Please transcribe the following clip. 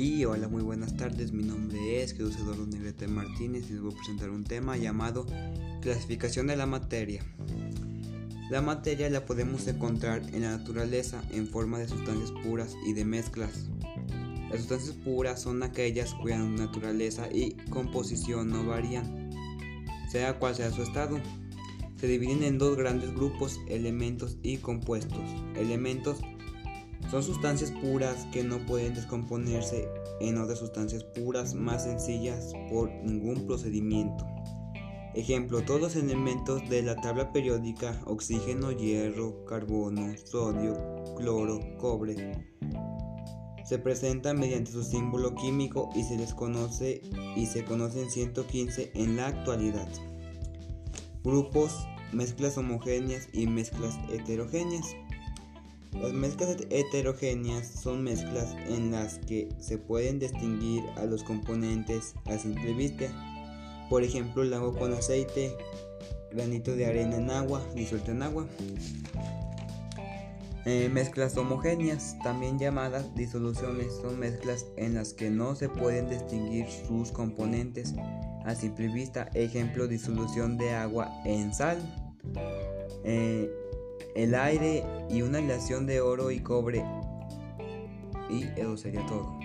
hola, muy buenas tardes. Mi nombre es Jesús Eduardo Negrete Martínez y les voy a presentar un tema llamado clasificación de la materia. La materia la podemos encontrar en la naturaleza en forma de sustancias puras y de mezclas. Las sustancias puras son aquellas cuya naturaleza y composición no varían, sea cual sea su estado. Se dividen en dos grandes grupos, elementos y compuestos. Elementos son sustancias puras que no pueden descomponerse en otras sustancias puras más sencillas por ningún procedimiento. Ejemplo, todos los elementos de la tabla periódica, oxígeno, hierro, carbono, sodio, cloro, cobre, se presentan mediante su símbolo químico y se les conoce y se conocen 115 en la actualidad. Grupos, mezclas homogéneas y mezclas heterogéneas. Las mezclas heterogéneas son mezclas en las que se pueden distinguir a los componentes a simple vista. Por ejemplo, el agua con aceite, granito de arena en agua, disuelto en agua. Eh, mezclas homogéneas, también llamadas disoluciones, son mezclas en las que no se pueden distinguir sus componentes a simple vista. Ejemplo, disolución de agua en sal. Eh, el aire y una aleación de oro y cobre. Y eso sería todo.